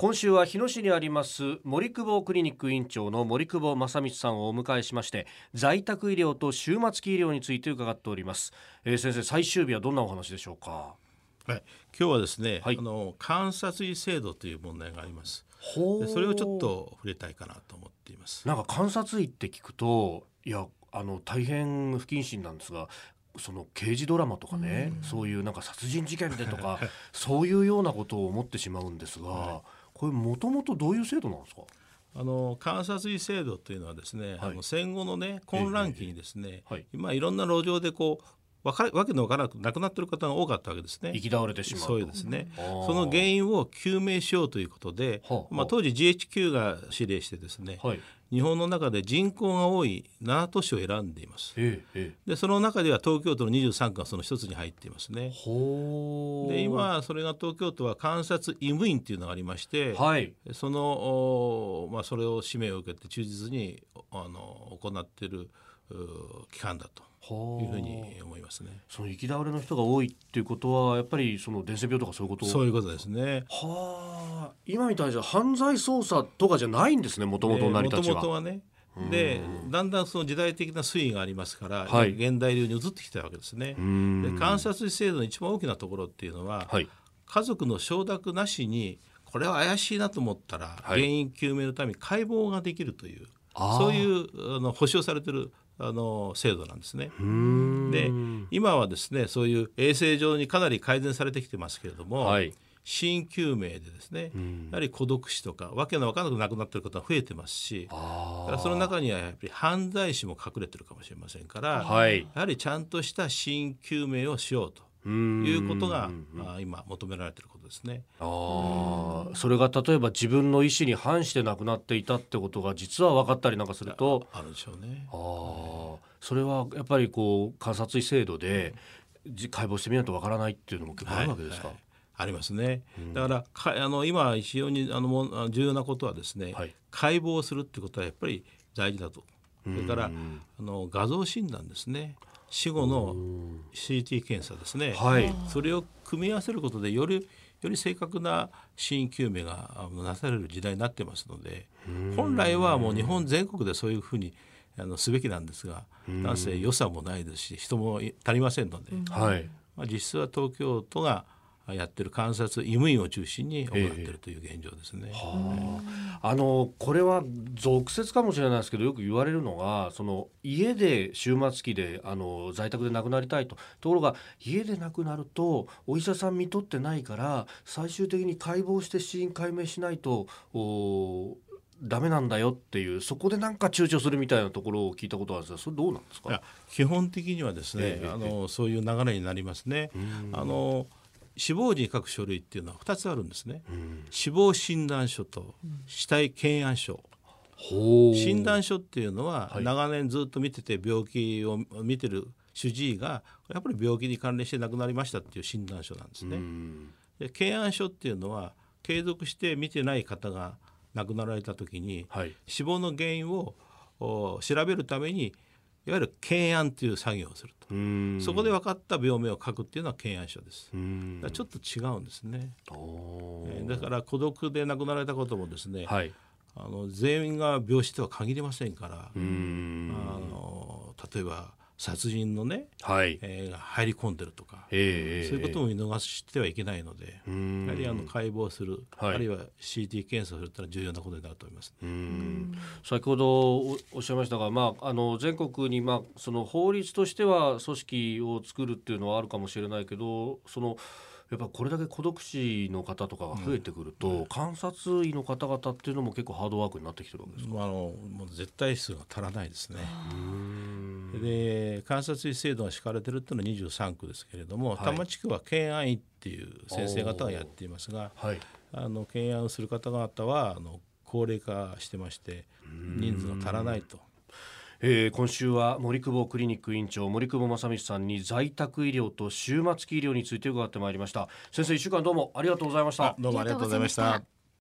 今週は日野市にあります森久保クリニック院長の森久保正光さんをお迎えしまして在宅医療と終末期医療について伺っております、えー、先生最終日はどんなお話でしょうか？はい、今日はですね、はい、あの観察医制度という問題があります。でそれをちょっと触れたいかなと思っています。なんか観察医って聞くといやあの大変不謹慎なんですがその刑事ドラマとかね、うん、そういうなんか殺人事件でとかそういうようなことを思ってしまうんですが、はい、これもともとどういう制度なんですか？あの観察医制度というのはですね、はい、あの戦後のね混乱期にですね、えーはい、今いろんな路上でこうわかわけのわからなく亡くなっている方が多かったわけですね。行き倒れてしまうそうですね。その原因を究明しようということで、まあ当時 GHQ が指令してですね、はい、日本の中で人口が多い7都市を選んでいます。ええ、でその中では東京都の23区がその一つに入っていますね。で今それが東京都は観察医務院っていうのがありまして、はい、そのまあそれを使命を受けて忠実にあの行っている機関だと。いうふうに思いますね。その行き倒れの人が多いっていうことはやっぱりその伝染病とかそういうこと？そういうことですね。はあ今みたいじゃ犯罪捜査とかじゃないんですねもともと成り立ちは。もともとはね。でだんだんその時代的な推移がありますから、はい、現代流に移ってきたわけですね。で観察制度の一番大きなところっていうのは、はい、家族の承諾なしにこれは怪しいなと思ったら、はい、原因究明のために解剖ができるというそういうあの保証されてるあの制度なんですね。で今はですねそういう衛生上にかなり改善されてきてますけれども、はい、死因究明でですねやはり孤独死とかわけのわからなく亡くなっている方が増えてますしその中にはやっぱり犯罪死も隠れてるかもしれませんから、はい、やはりちゃんとした死因究明をしようと。いうことが、まあ、今求められていることですね。あそれが例えば自分の意思に反して亡くなっていたってことが実は分かったりなんかするとあるでしょうね。あそれはやっぱりこう観察医制度で解剖してみないと分からないっていうのも結構あるわけですか？はい。はいありますね、だからかあの今非常にあの重要なことはですね、はい、解剖するってことはやっぱり大事だと。それからあの画像診断ですね死後の CT 検査ですね、はい、それを組み合わせることでよりより正確な死因究明がなされる時代になってますので本来はもう日本全国でそういうふうにあのすべきなんですがなん。せ予算もないですし人も足りませんので、はい。まあ、実質は東京都がやってる観察医務院を中心に行っているという現状ですね。えー、あ。のこれは俗説かもしれないですけどよく言われるのがその家で終末期であの在宅で亡くなりたいと。ところが家で亡くなるとお医者さん見とってないから最終的に解剖して死因解明しないとおダメなんだよっていうそこでなんか躊躇するみたいなところを聞いたことはあるんですがそれどうなんですか？基本的にはですね、えー、あのそういう流れになりますね。あの死亡時に書く書類っていうのは2つあるんですね、うん、死亡診断書と死体検案書、う。ん、診断書っていうのは長年ずっと見てて病気を見てる主治医がやっぱり病気に関連して亡くなりましたっていう診断書なんですね。うん、で検案書っていうのは継続して見てない方が亡くなられた時に、はい、死亡の原因を調べるためにいわゆる検案という作業をすると。そこで分かった病名を書くっていうのは検案書です。だちょっと違うんですね、えー、だから孤独で亡くなられたこともですね、はい、あの全員が病死とは限りませんからあの例えば殺人のね、はい。えー、入り込んでるとか、えー、そういうことも見逃してはいけないので、やはりあの解剖する、はい、あるいは CT 検査をするというのは重要なことになると思います、ね、先ほどおっしゃいましたが、まあ、あの全国に、まあ、その法律としては組織を作るっていうのはあるかもしれないけどそのやっぱこれだけ孤独死の方とかが増えてくると、うん、観察医の方々っていうのも結構ハードワークになってきてるわけですか、あのもう絶対数が足らないですね。で観察医制度が敷かれてるっていうのは23区ですけれども、はい、多摩地区は検案医っていう先生方がやっていますが、はい、あの検案する方々はあの高齢化してまして人数が足らないと。えー、今週は森久保クリニック院長森久保正道さんに在宅医療と終末期医療について伺ってまいりました。先生一週間どうもありがとうございました。どうもありがとうございました